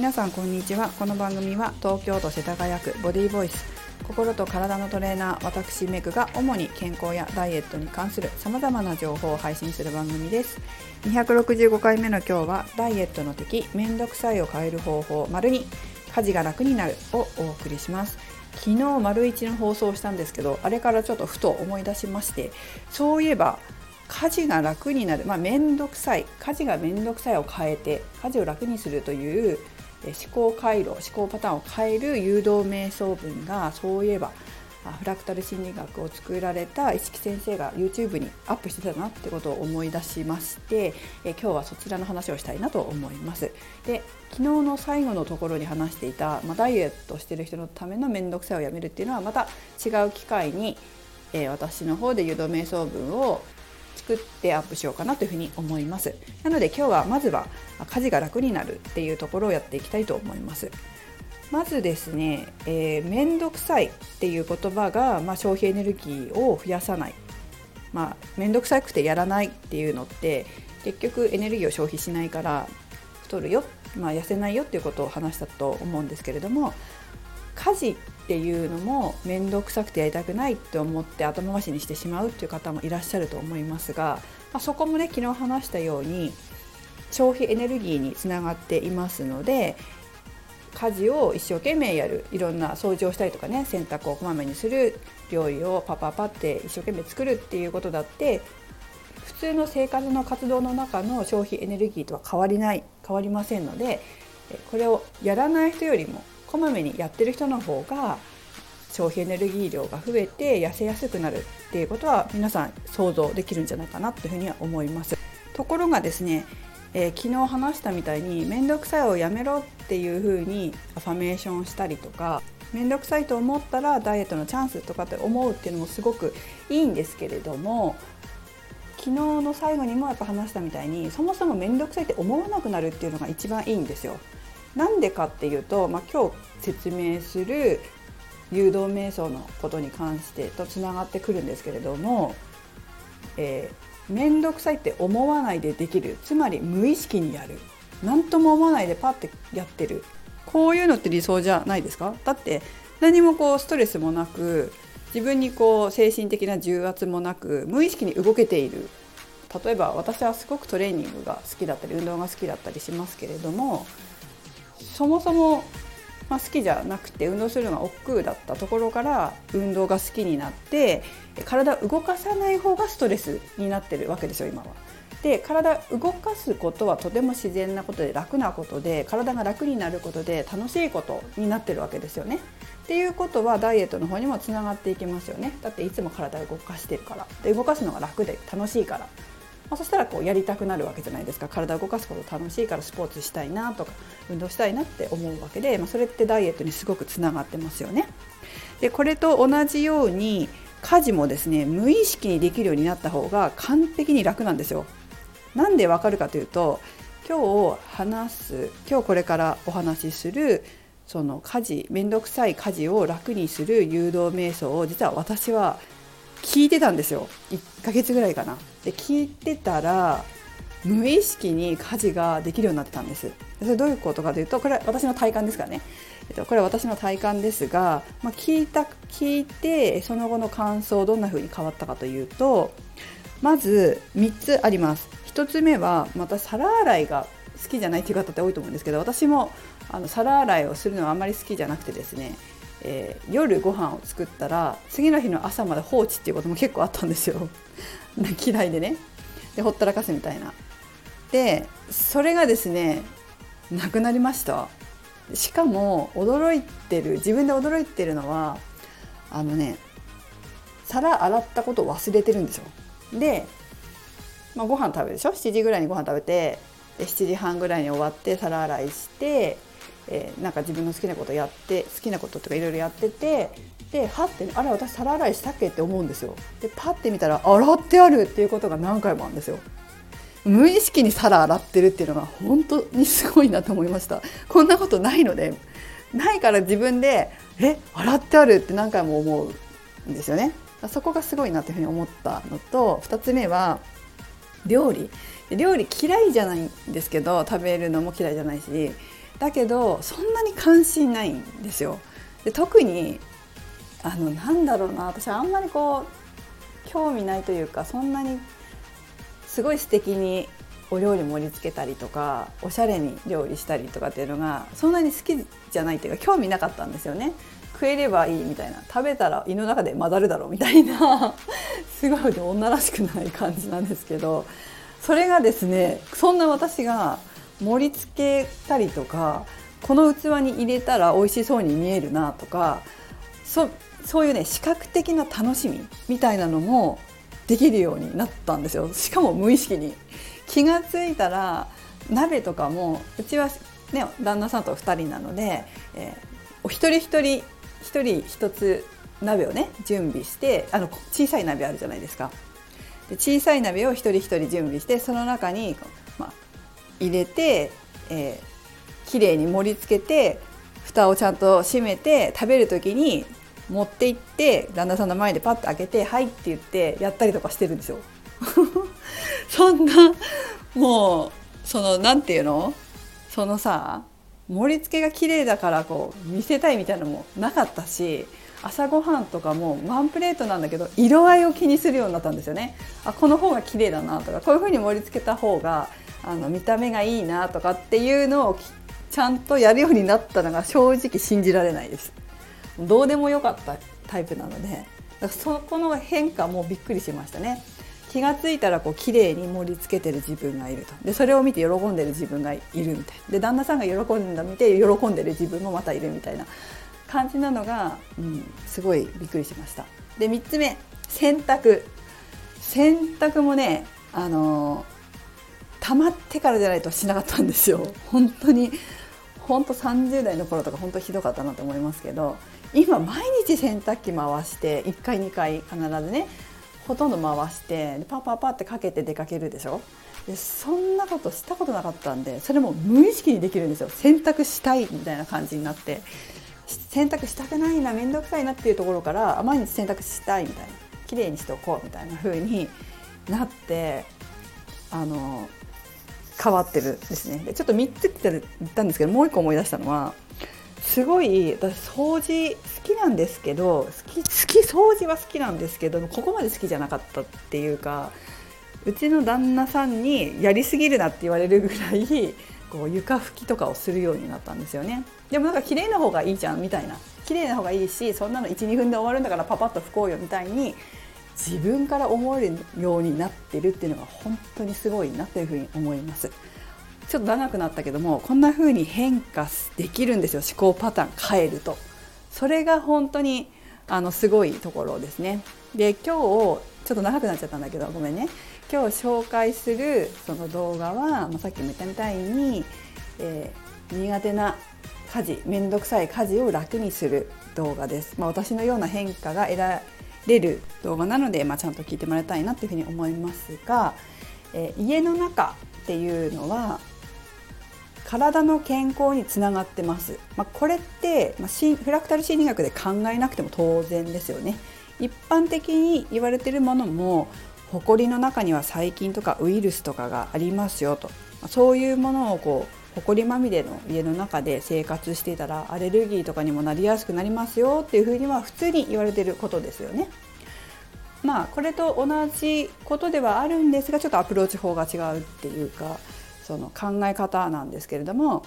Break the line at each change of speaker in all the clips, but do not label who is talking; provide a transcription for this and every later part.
皆さんこんにちは。この番組は東京都世田谷区ボディーボイス。心と体のトレーナー私メグが主に健康やダイエットに関する様々な情報を配信する番組です。265回目の今日はダイエットの敵めんどくさいを変える方法丸に家事が楽になるをお送りします。昨日丸一の放送をしたんですけどあれからちょっとふと思い出しましてそういえば家事が楽になる、まあ、めんどくさい家事がめんどくさいを変えて家事を楽にするという思考回路思考パターンを変える誘導瞑想文がそういえばフラクタル心理学を作られた石木先生が YouTube にアップしてたなってことを思い出しましてえ今日はそちらの話をしたいなと思います。で昨日の最後のところに話していた、まあ、ダイエットしてる人のための面倒くさいをやめるっていうのはまた違う機会に、えー、私の方で誘導瞑想文を作ってアップしようかなというふうに思います。なので今日はまずは家事が楽になるっていうところをやっていきたいと思います。まずですね、えー、めんどくさいっていう言葉が、まあ、消費エネルギーを増やさない、まあ、めんどくさくてやらないっていうのって結局エネルギーを消費しないから太るよ、まあ、痩せないよっていうことを話したと思うんですけれども家事っていうのも面倒くさくてやりたくないって思って後回しにしてしまうっていう方もいらっしゃると思いますが、まあ、そこもね昨日話したように消費エネルギーにつながっていますので家事を一生懸命やるいろんな掃除をしたりとかね洗濯をこまめにする料理をパパパって一生懸命作るっていうことだって普通の生活の活動の中の消費エネルギーとは変わりない変わりませんのでこれをやらない人よりもこまめにやってる人の方が消費エネルギー量が増えて痩せやすくなるっていうことは皆さん想像できるんじゃないかなというふうには思います。ところがですね、えー、昨日話したみたいに面倒くさいをやめろっていうふうにアファメーションしたりとか面倒くさいと思ったらダイエットのチャンスとかって思うっていうのもすごくいいんですけれども昨日の最後にもやっぱ話したみたいにそもそも面倒くさいって思わなくなるっていうのが一番いいんですよ。なんでかっていうと、まあ、今日説明する誘導瞑想のことに関してとつながってくるんですけれども、えー、めんどくさいって思わないでできるつまり無意識にやる何とも思わないでパッてやってるこういうのって理想じゃないですか？だって何もこうストレスもなく自分にこう精神的な重圧もなく無意識に動けている。例えば私はすごくトレーニングが好きだったり運動が好きだったりしますけれどもそもそも、まあ、好きじゃなくて運動するのが億劫だったところから運動が好きになって体を動かさない方がストレスになってるわけですよ今は。で体動かすことはとても自然なことで楽なことで体が楽になることで楽しいことになってるわけですよね。っていうことはダイエットの方にもつながっていきますよね。だっていつも体を動かしてるからで動かすのが楽で楽しいからまあ、そしたらこうやりたくなるわけじゃないですか体を動かすこと楽しいからスポーツしたいなとか運動したいなって思うわけで、まあ、それってダイエットにすごくつながってますよね。でこれと同じように家事もですね無意識にできるようになった方が完璧に楽なんですよ。なんでわかるかというと今日話す今日これからお話しするその家事面倒くさい家事を楽にする誘導瞑想を実は私は聞いてたんですよ。1ヶ月ぐらいかな。で聞いてたら無意識に家事ができるようになってたんです。それどういうことかというとこれは私の体感ですからね、えっと、これは私の体感ですが、まあ、聞いた聞いてその後の感想どんな風に変わったかというとまず3つあります。1つ目はまた皿洗いが好きじゃないっていう方って多いと思うんですけど私もあの皿洗いをするのはあんまり好きじゃなくてですねえー、夜ご飯を作ったら次の日の朝まで放置っていうことも結構あったんですよ。嫌いでね。でほったらかすみたいな。でそれがですねなくなりました。しかも驚いてる自分で驚いてるのはあのね皿洗ったことを忘れてるんですよ。で、まあ、ご飯食べるでしょ？7時ぐらいにご飯食べて7時半ぐらいに終わって皿洗いしてえー、なんか自分の好きなことやって好きなこととかいろいろやっててではって、あれ私皿洗いしたっけって思うんですよ。でパッて見たら洗ってあるっていうことが何回もあるんですよ。無意識に皿洗ってるっていうのが本当にすごいなと思いました。こんなことないのでないから自分でえ洗ってあるって何回も思うんですよね。そこがすごいなというふうに思ったのと2つ目は料理。料理嫌いじゃないんですけど食べるのも嫌いじゃないしだけどそんなに関心ないんですよ。で特にあのなんだろうな私あんまりこう興味ないというかそんなにすごい素敵にお料理盛り付けたりとかおしゃれに料理したりとかっていうのがそんなに好きじゃないっていうか興味なかったんですよね。食えればいいみたいな食べたら胃の中で混ざるだろうみたいな すごい女らしくない感じなんですけどそれがですねそんな私が盛り付けたりとかこの器に入れたら美味しそうに見えるなとかそそういうね視覚的な楽しみみたいなのもできるようになったんですよしかも無意識に気が付いたら鍋とかもうちはね旦那さんと2人なので、えー、お一人一人一人一つ鍋をね準備してあの小さい鍋あるじゃないですか。で小さい鍋を一人一人準備してその中に、入れて、えー、きれいに盛り付けて蓋をちゃんと閉めて食べる時に持って行って旦那さんの前でパッと開けて「はい」って言ってやったりとかしてるんですよ。そんなもうその何て言うの？そのさ盛り付けが綺麗だからこう見せたいみたいなのもなかったし朝ごはんとかもワンプレートなんだけど色合いを気にするようになったんですよね。あこの方が綺麗だなとかこういう風に盛り付けた方があの見た目がいいなとかっていうのをちゃんとやるようになったのが正直信じられないです。どうでもよかったタイプなのでそこの変化もびっくりしましたね。気が付いたらこう綺麗に盛り付けてる自分がいるとでそれを見て喜んでる自分がいるみたいで旦那さんが喜んだ見て喜んでる自分もまたいるみたいな感じなのが、うん、すごいびっくりしました。で3つ目洗濯洗濯もねあの溜まってからじゃないとしなかったんですよ。本当に。本当30代の頃とか本当ひどかったなと思いますけど今毎日洗濯機回して1回2回必ずねほとんど回してパパパってかけて出かけるでしょ？でそんなことしたことなかったんでそれも無意識にできるんですよ。洗濯したいみたいな感じになって。洗濯したくないな面倒くさいなっていうところから毎日洗濯したいみたいな。綺麗にしておこうみたいな風になってあの変わってるですね。でちょっと3つって言ったんですけどもう1個思い出したのはすごい私掃除好きなんですけど好き好き掃除は好きなんですけどここまで好きじゃなかったっていうかうちの旦那さんにやりすぎるなって言われるぐらいこう床拭きとかをするようになったんですよね。でもなんか綺麗な方がいいじゃんみたいな。綺麗な方がいいしそんなの12分で終わるんだからパパッと拭こうよみたいに自分から思えるようになってるっていうのが本当にすごいなというふうに思います。ちょっと長くなったけどもこんな風に変化できるんですよ。思考パターン変えると。それが本当にあのすごいところですね。で今日ちょっと長くなっちゃったんだけどごめんね。今日紹介するその動画は、まあ、さっきも言ったみたいに、えー、苦手な家事面倒くさい家事を楽にする動画です、まあ、私のような変化が得られる動画なので、まあ、ちゃんと聞いてもらいたいなというふうに思いますが、えー、家の中っていうのは体の健康につながってます、まあ、これって、まあ、フラクタル心理学で考えなくても当然ですよね。一般的に言われてるものも埃の中には細菌とかウイルスとかがありますよと。まそういうものをこう埃まみれの家の中で生活していたらアレルギーとかにもなりやすくなりますよっていうふうには普通に言われてることですよね。まあこれと同じことではあるんですがちょっとアプローチ法が違うっていうかその考え方なんですけれども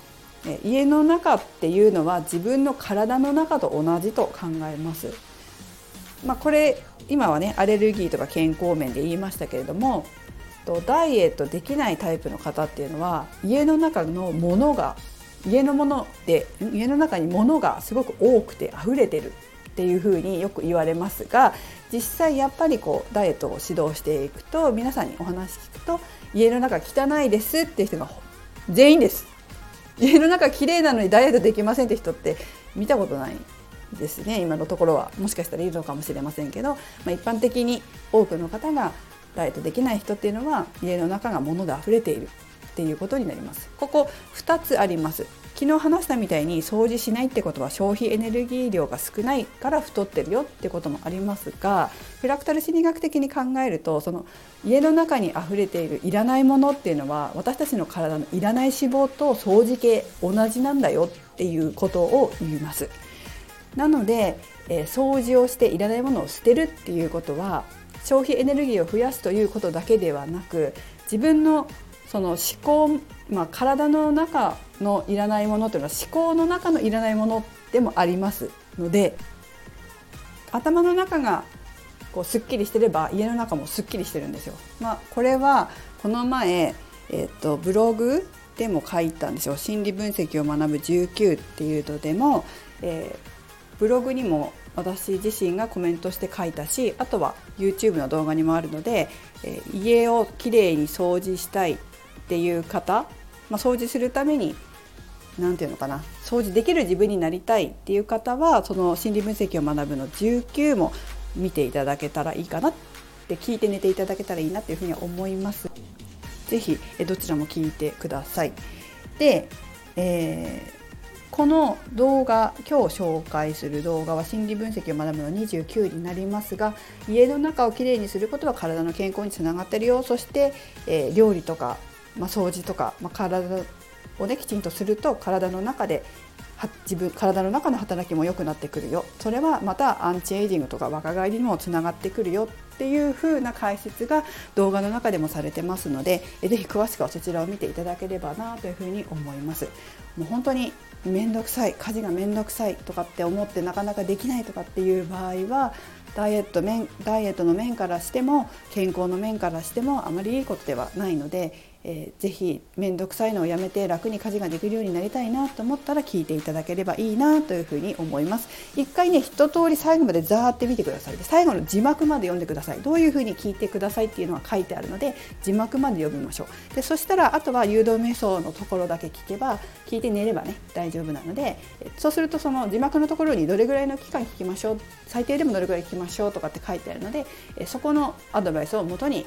家の中っていうのは自分の体の中と同じと考えます。まあ、これ今はねアレルギーとか健康面で言いましたけれどもとダイエットできないタイプの方っていうのは家の中のものが家のもので家の中に物がすごく多くて溢れてるっていうふうによく言われますが実際やっぱりこうダイエットを指導していくと皆さんにお話聞くと家の中汚いですっていう人が全員です。家の中綺麗なのにダイエットできませんって人って見たことないですね今のところは。もしかしたらいるのかもしれませんけど、まあ、一般的に多くの方がダイエットできない人っていうのは家の中が物で溢れているっていうことになりますここ2つあります昨日話したみたいに掃除しないってことは消費エネルギー量が少ないから太ってるよってこともありますがフラクタル心理学的に考えるとその家の中に溢れているいらないものっていうのは私たちの体のいらない脂肪と掃除系同じなんだよっていうことを言います。なので、えー、掃除をしていらないものを捨てるっていうことは消費エネルギーを増やすということだけではなく自分のその思考、まあ、体の中のいらないものというのは思考の中のいらないものでもありますので頭の中がこうすっきりしてれば家の中もすっきりしてるんですよ。まあ、これはこの前、えーと、ブログでも書いたんですよ心理分析を学ぶ19っていうのでも、えー、ブログにも私自身がコメントして書いたしあとは YouTube の動画にもあるので、え、家をきれいに掃除したいっていう方、まあ、掃除するために何て言うのかな掃除できる自分になりたいっていう方はその心理分析を学ぶの19も見ていただけたらいいかなって聞いて寝ていただけたらいいなっていうふうに思います。ぜひどちらも聞いてください。で、えーこの動画今日紹介する動画は心理分析を学ぶの29になりますが家の中をきれいにすることは体の健康につながってるよ。そして、えー、料理とかまあ、掃除とか、まあ、体をねきちんとすると体の中で自分体の中の働きも良くなってくるよそれはまたアンチエイジングとか若返りにもつながってくるよっていう風な解説が動画の中でもされてますので是非詳しくはそちらを見ていただければなというふうに思います。もう本当に面倒くさい家事が面倒くさいとかって思ってなかなかできないとかっていう場合はダイエット面ダイエットの面からしても健康の面からしてもあまりいいことではないのでえー、ぜひ面倒くさいのをやめて楽に家事ができるようになりたいなと思ったら聞いていただければいいなというふうに思います。一回ね一通り最後までザーって見てください。で最後の字幕まで読んでください。どういうふうに聞いてくださいっていうのは書いてあるので字幕まで読みましょう。でそしたらあとは誘導瞑想のところだけ聞けば聞いて寝ればね大丈夫なのでそうするとその字幕のところにどれぐらいの期間聞きましょう最低でもどれぐらい聞きましょうとかって書いてあるのでそこのアドバイスをもとに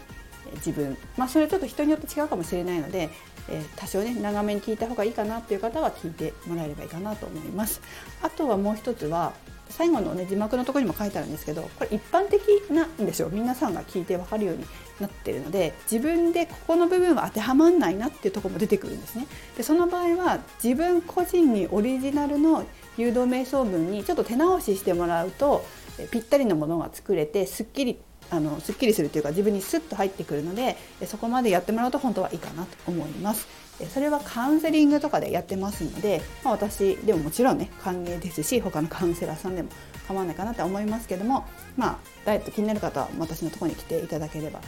自分、まあ、それちょっと人によって違うかもしれないので、え、多少ね長めに聞いた方がいいかなっていう方は聞いてもらえればいいかなと思います。あとはもう一つは最後のね字幕のとこにも書いてあるんですけどこれ一般的なんですよ皆さんが聞いて分かるようになってるので自分でここの部分は当てはまんないなっていうとこも出てくるんですね。でその場合は自分個人にオリジナルの誘導瞑想文にちょっと手直ししてもらうとぴったりのものが作れてすっきりあのすっきりするというか自分にスッと入ってくるのでそこまでやってもらうと本当はいいかなと思います。それはカウンセリングとかでやってますので、まあ、私でももちろんね歓迎ですし他のカウンセラーさんでも構わないかなと思いますけども、まあ、ダイエット気になる方は私のとこに来ていただければ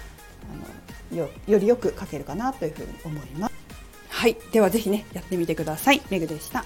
あのよよりよく書けるかなというふうに思います。はい、ではぜひねやってみてください。メグでした。